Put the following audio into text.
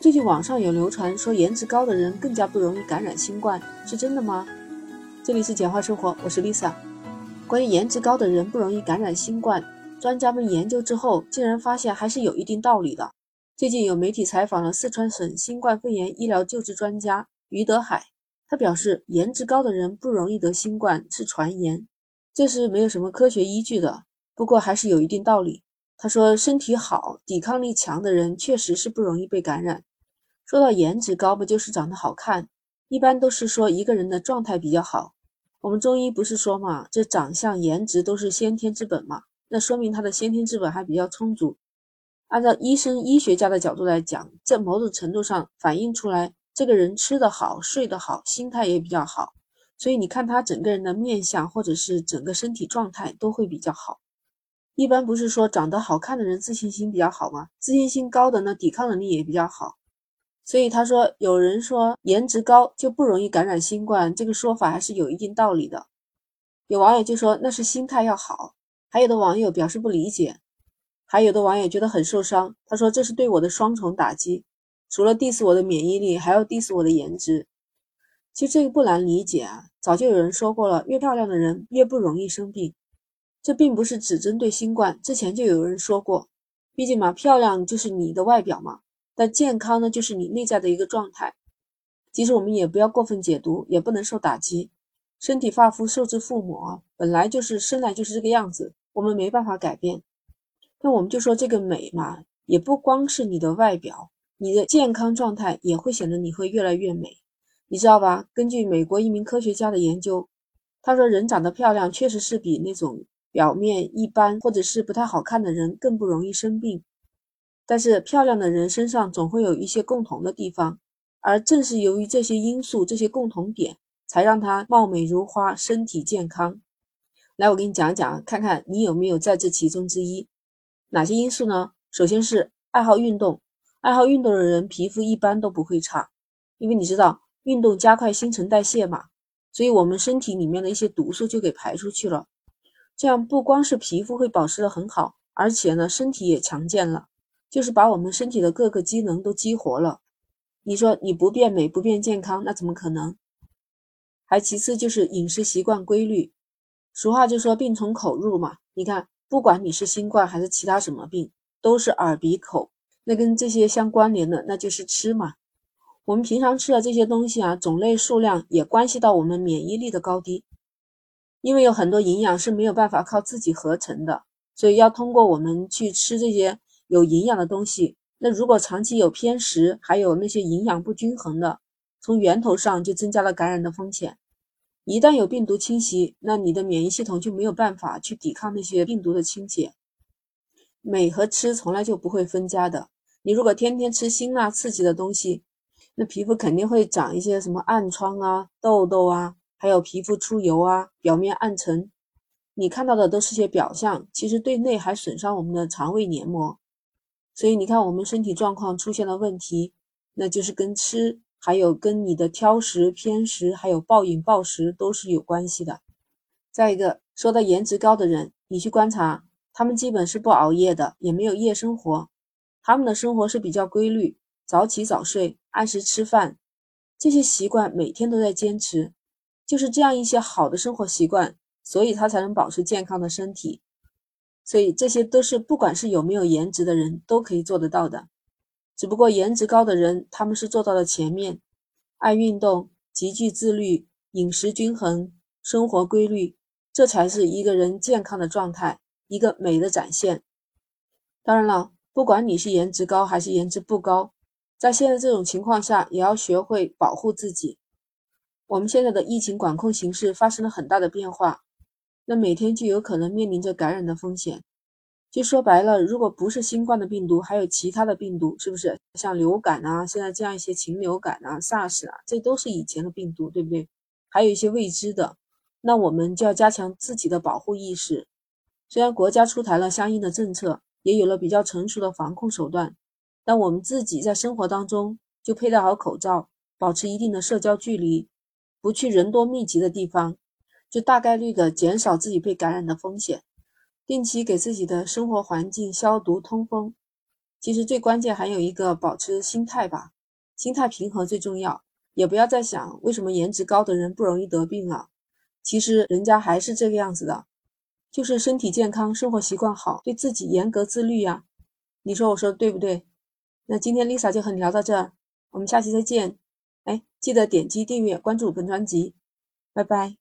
最近网上有流传说颜值高的人更加不容易感染新冠，是真的吗？这里是简化生活，我是 Lisa。关于颜值高的人不容易感染新冠，专家们研究之后竟然发现还是有一定道理的。最近有媒体采访了四川省新冠肺炎医疗救治专家于德海，他表示颜值高的人不容易得新冠是传言，这是没有什么科学依据的。不过还是有一定道理。他说：“身体好、抵抗力强的人，确实是不容易被感染。说到颜值高，不就是长得好看？一般都是说一个人的状态比较好。我们中医不是说嘛，这长相、颜值都是先天之本嘛，那说明他的先天之本还比较充足。按照医生、医学家的角度来讲，在某种程度上反映出来，这个人吃得好、睡得好，心态也比较好。所以你看他整个人的面相，或者是整个身体状态都会比较好。”一般不是说长得好看的人自信心比较好吗？自信心高的呢，抵抗能力也比较好。所以他说，有人说颜值高就不容易感染新冠，这个说法还是有一定道理的。有网友就说那是心态要好，还有的网友表示不理解，还有的网友觉得很受伤。他说这是对我的双重打击，除了 diss 我的免疫力，还要 diss 我的颜值。其实这个不难理解啊，早就有人说过了，越漂亮的人越不容易生病。这并不是只针对新冠，之前就有人说过，毕竟嘛，漂亮就是你的外表嘛，那健康呢，就是你内在的一个状态。其实我们也不要过分解读，也不能受打击。身体发肤受之父母啊，本来就是生来就是这个样子，我们没办法改变。那我们就说这个美嘛，也不光是你的外表，你的健康状态也会显得你会越来越美，你知道吧？根据美国一名科学家的研究，他说人长得漂亮确实是比那种。表面一般或者是不太好看的人更不容易生病，但是漂亮的人身上总会有一些共同的地方，而正是由于这些因素、这些共同点，才让她貌美如花、身体健康。来，我给你讲讲，看看你有没有在这其中之一。哪些因素呢？首先是爱好运动，爱好运动的人皮肤一般都不会差，因为你知道运动加快新陈代谢嘛，所以我们身体里面的一些毒素就给排出去了。这样不光是皮肤会保持的很好，而且呢，身体也强健了，就是把我们身体的各个机能都激活了。你说你不变美不变健康，那怎么可能？还其次就是饮食习惯规律。俗话就说病从口入嘛。你看，不管你是新冠还是其他什么病，都是耳鼻口，那跟这些相关联的，那就是吃嘛。我们平常吃的这些东西啊，种类数量也关系到我们免疫力的高低。因为有很多营养是没有办法靠自己合成的，所以要通过我们去吃这些有营养的东西。那如果长期有偏食，还有那些营养不均衡的，从源头上就增加了感染的风险。一旦有病毒侵袭，那你的免疫系统就没有办法去抵抗那些病毒的侵袭。美和吃从来就不会分家的。你如果天天吃辛辣刺激的东西，那皮肤肯定会长一些什么暗疮啊、痘痘啊。还有皮肤出油啊，表面暗沉，你看到的都是些表象，其实对内还损伤我们的肠胃黏膜。所以你看，我们身体状况出现了问题，那就是跟吃，还有跟你的挑食、偏食，还有暴饮暴食都是有关系的。再一个，说到颜值高的人，你去观察，他们基本是不熬夜的，也没有夜生活，他们的生活是比较规律，早起早睡，按时吃饭，这些习惯每天都在坚持。就是这样一些好的生活习惯，所以他才能保持健康的身体。所以这些都是不管是有没有颜值的人都可以做得到的。只不过颜值高的人，他们是做到了前面，爱运动、极具自律、饮食均衡、生活规律，这才是一个人健康的状态，一个美的展现。当然了，不管你是颜值高还是颜值不高，在现在这种情况下，也要学会保护自己。我们现在的疫情管控形势发生了很大的变化，那每天就有可能面临着感染的风险。就说白了，如果不是新冠的病毒，还有其他的病毒，是不是像流感啊，现在这样一些禽流感啊、SARS 啊，这都是以前的病毒，对不对？还有一些未知的，那我们就要加强自己的保护意识。虽然国家出台了相应的政策，也有了比较成熟的防控手段，但我们自己在生活当中就佩戴好口罩，保持一定的社交距离。不去人多密集的地方，就大概率的减少自己被感染的风险。定期给自己的生活环境消毒通风，其实最关键还有一个保持心态吧，心态平和最重要。也不要再想为什么颜值高的人不容易得病了，其实人家还是这个样子的，就是身体健康，生活习惯好，对自己严格自律呀。你说我说的对不对？那今天 Lisa 就和你聊到这儿，我们下期再见。哎，记得点击订阅关注本专辑，拜拜。